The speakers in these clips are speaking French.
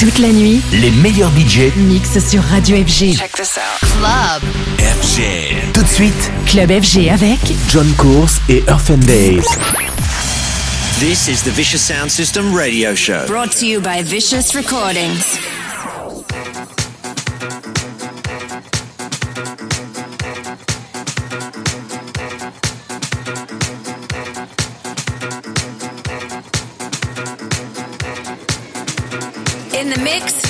Toute la nuit, Les meilleurs budgets mix sur Radio FG. Check this out. Club. FG. Tout de suite, Club FG avec John Course et Earth and Days. This is the Vicious Sound System radio show. Brought to you by Vicious Recordings.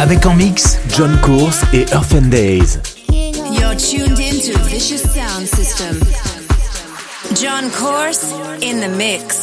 Avec en mix John Course et Earth Days. You're tuned into Vicious Sound System. John Course in the mix.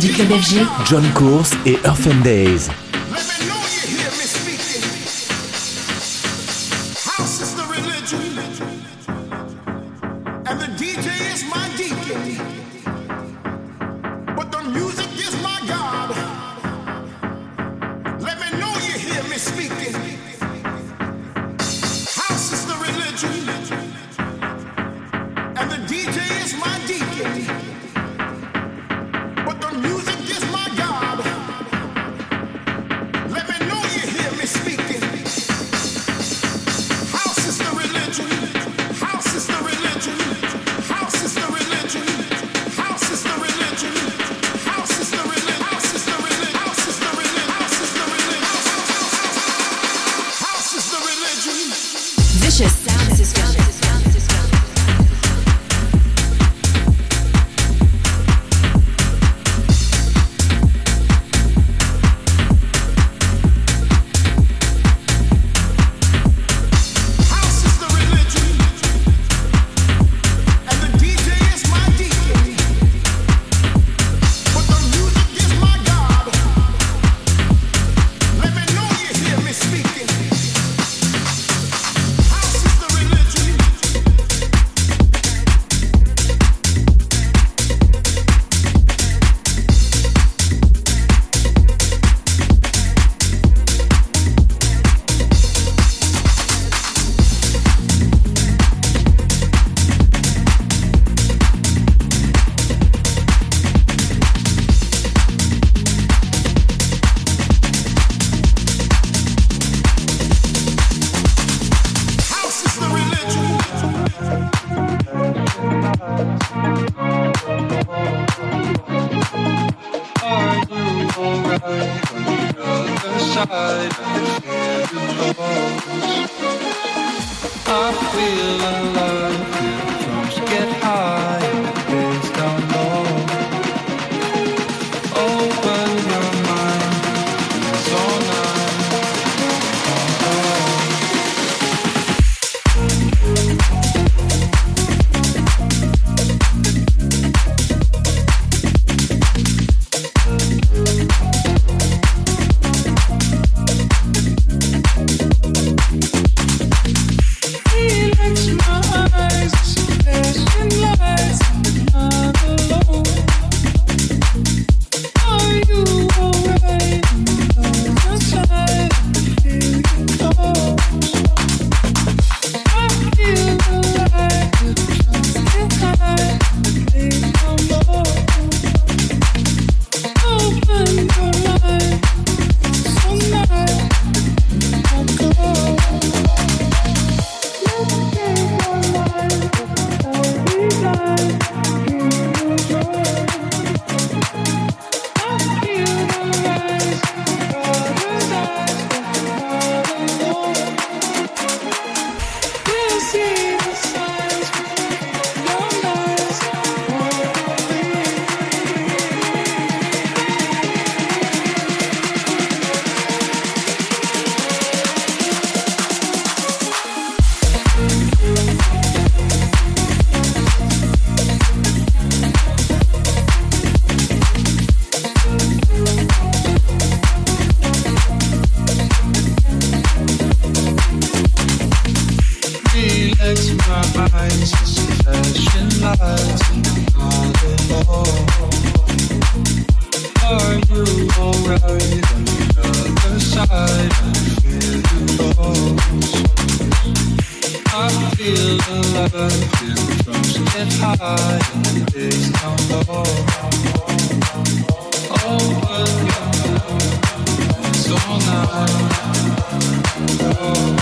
Du. John Course et Earth Days. High and days down low. Over, all night. Oh.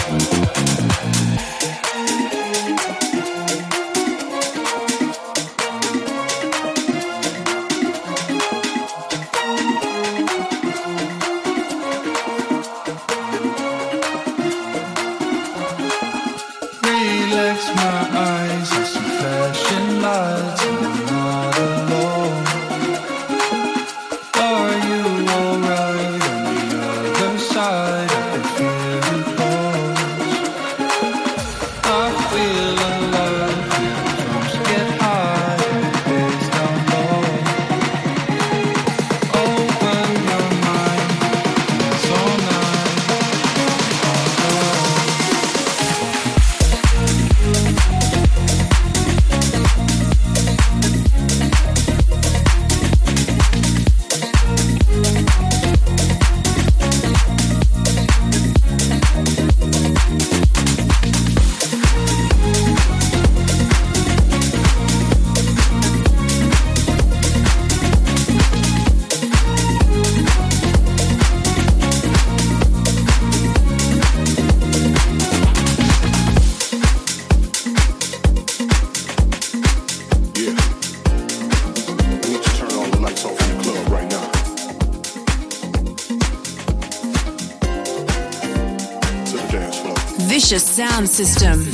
Sound system.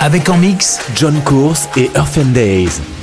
Avec en mix John Course et Earth Days.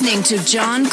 Listening to John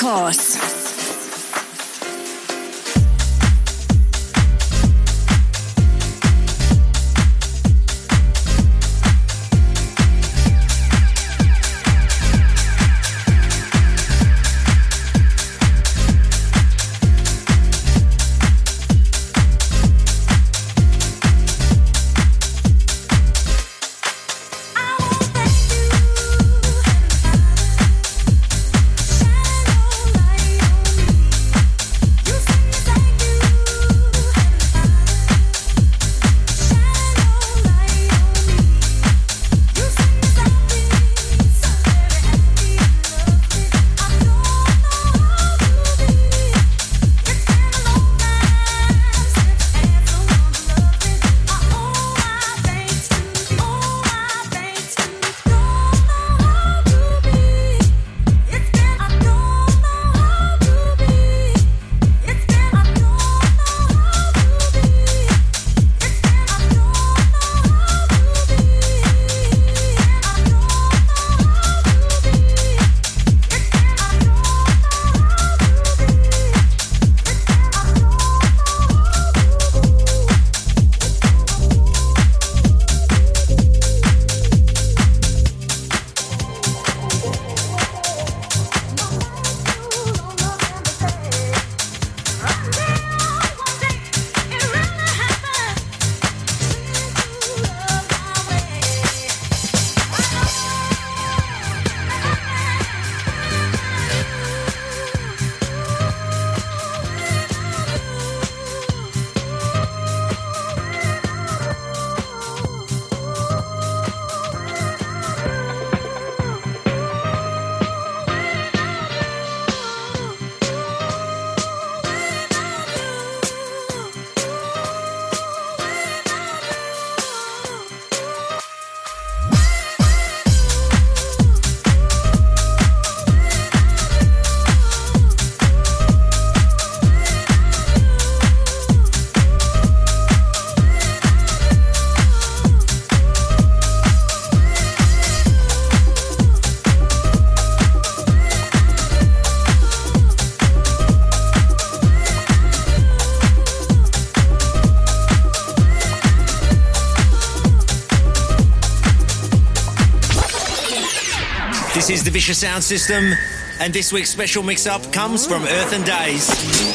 Course. Vicious Sound System. And this week's special mix-up comes from Earth and Days.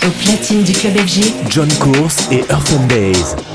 Au platine du club FG, John Course et Earth and Days.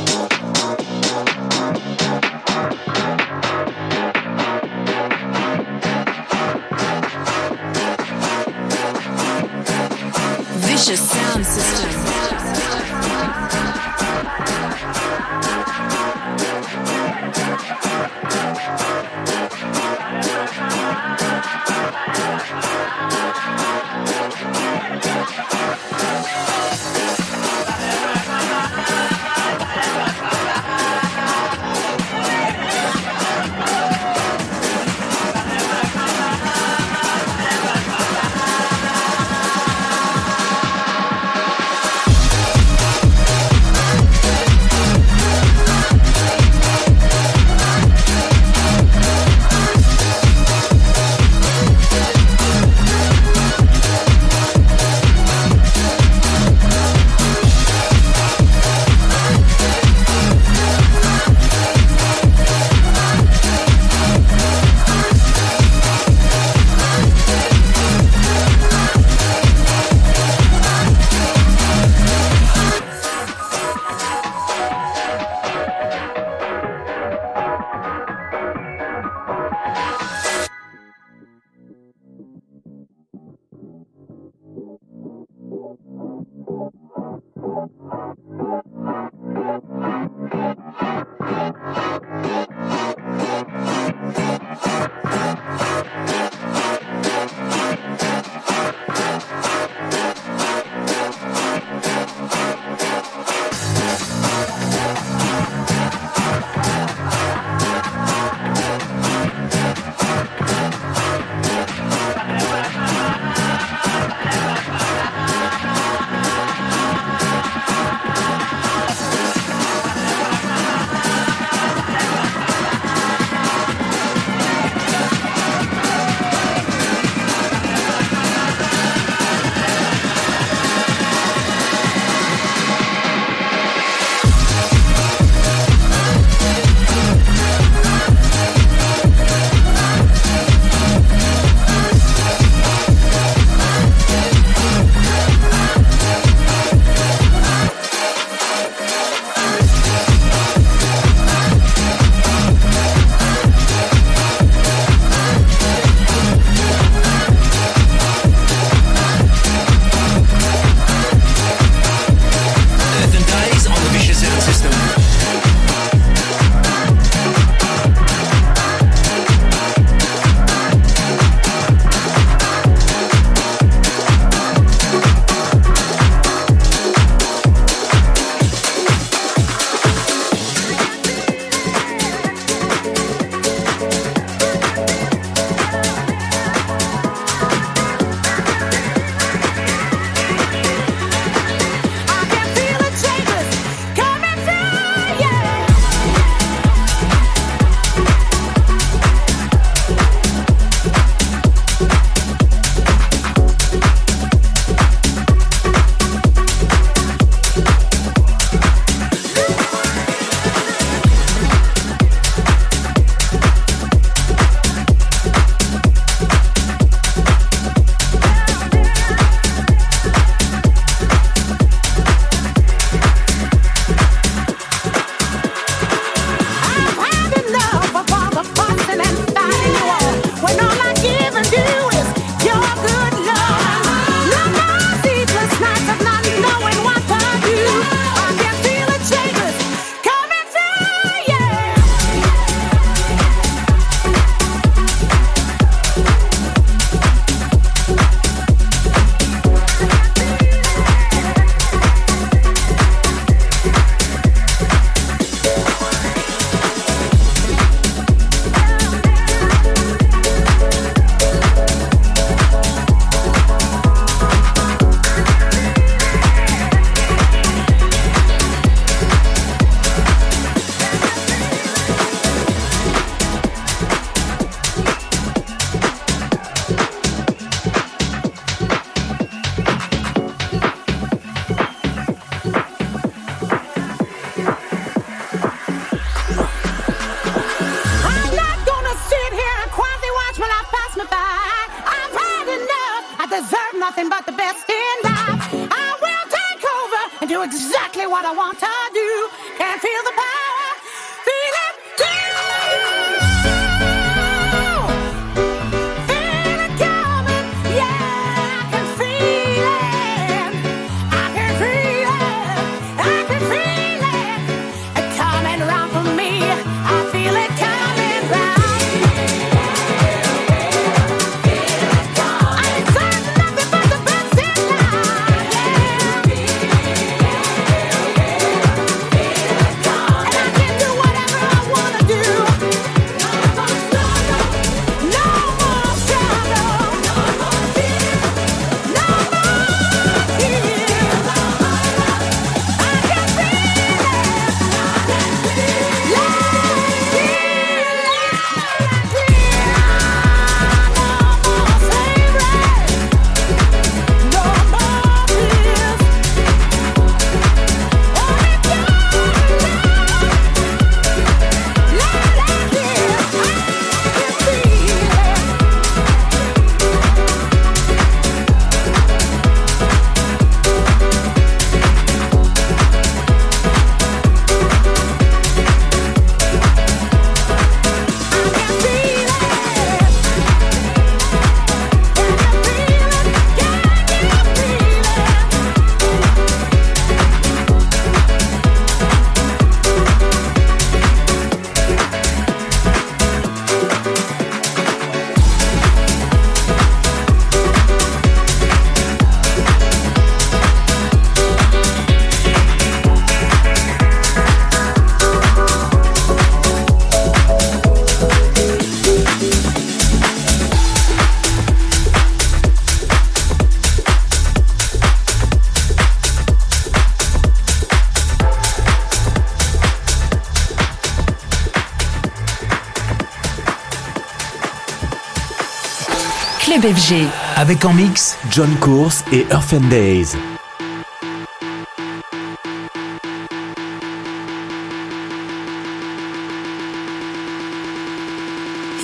Club FG. Avec en mix John Course et Earthen Days.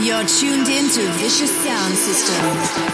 You're tuned into Vicious Sound System.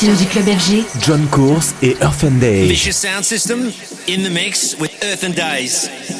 stylo du club FG, John Course et Earth and Day. Vicious Sound System in the mix with Earth and Days.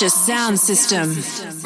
Vicious sound system.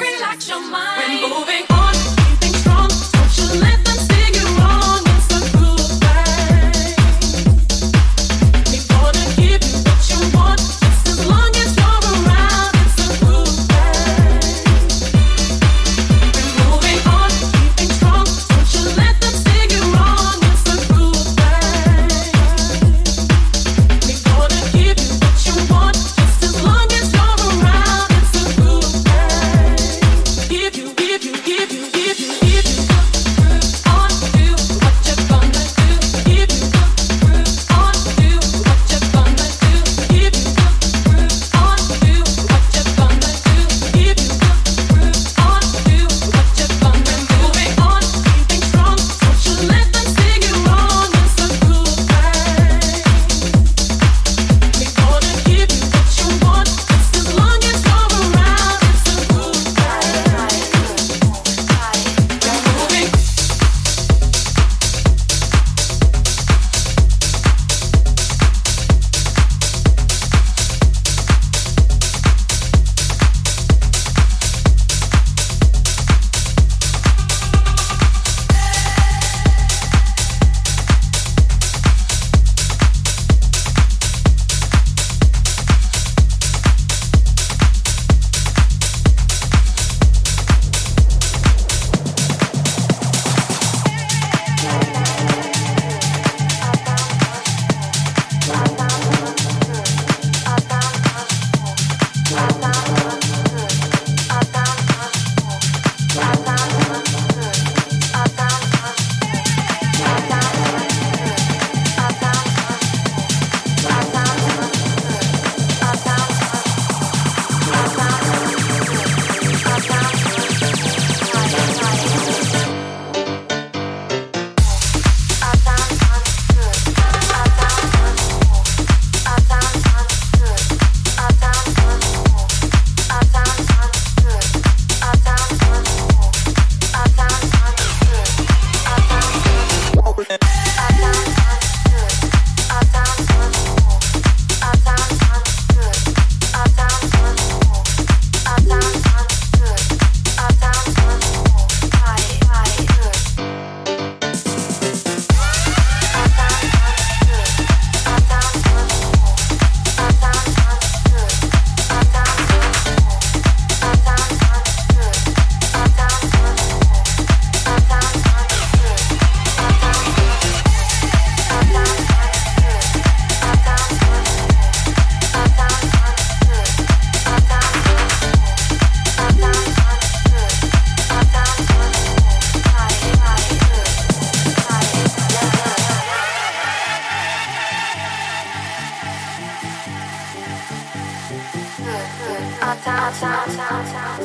唱，唱，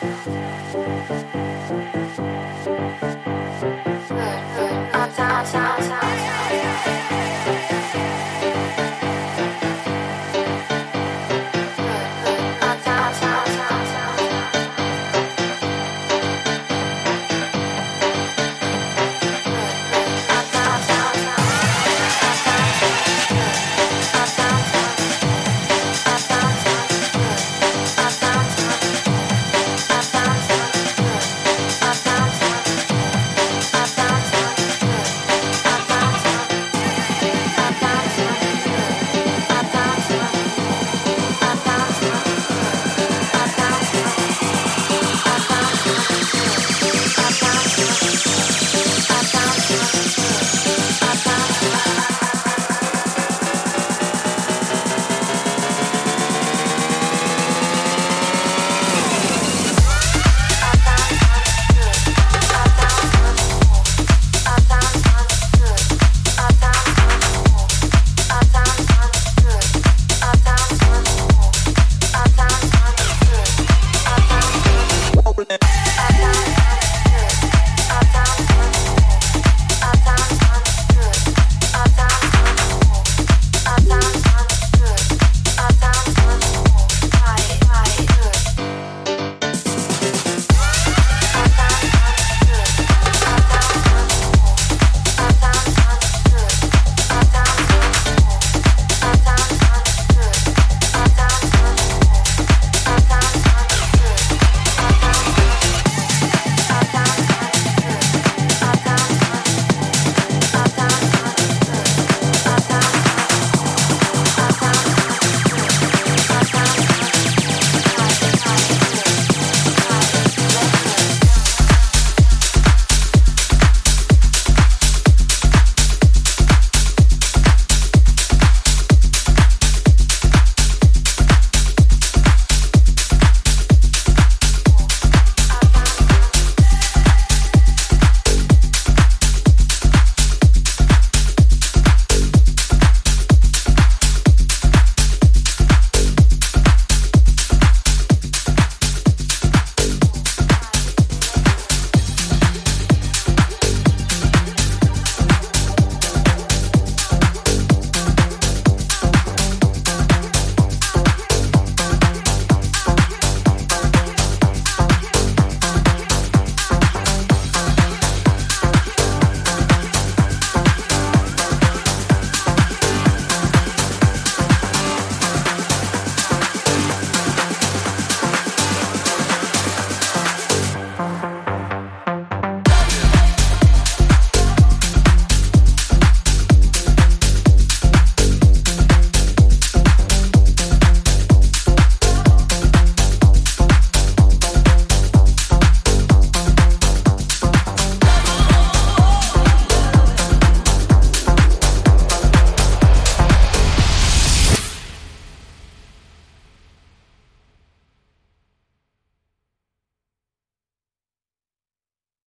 唱。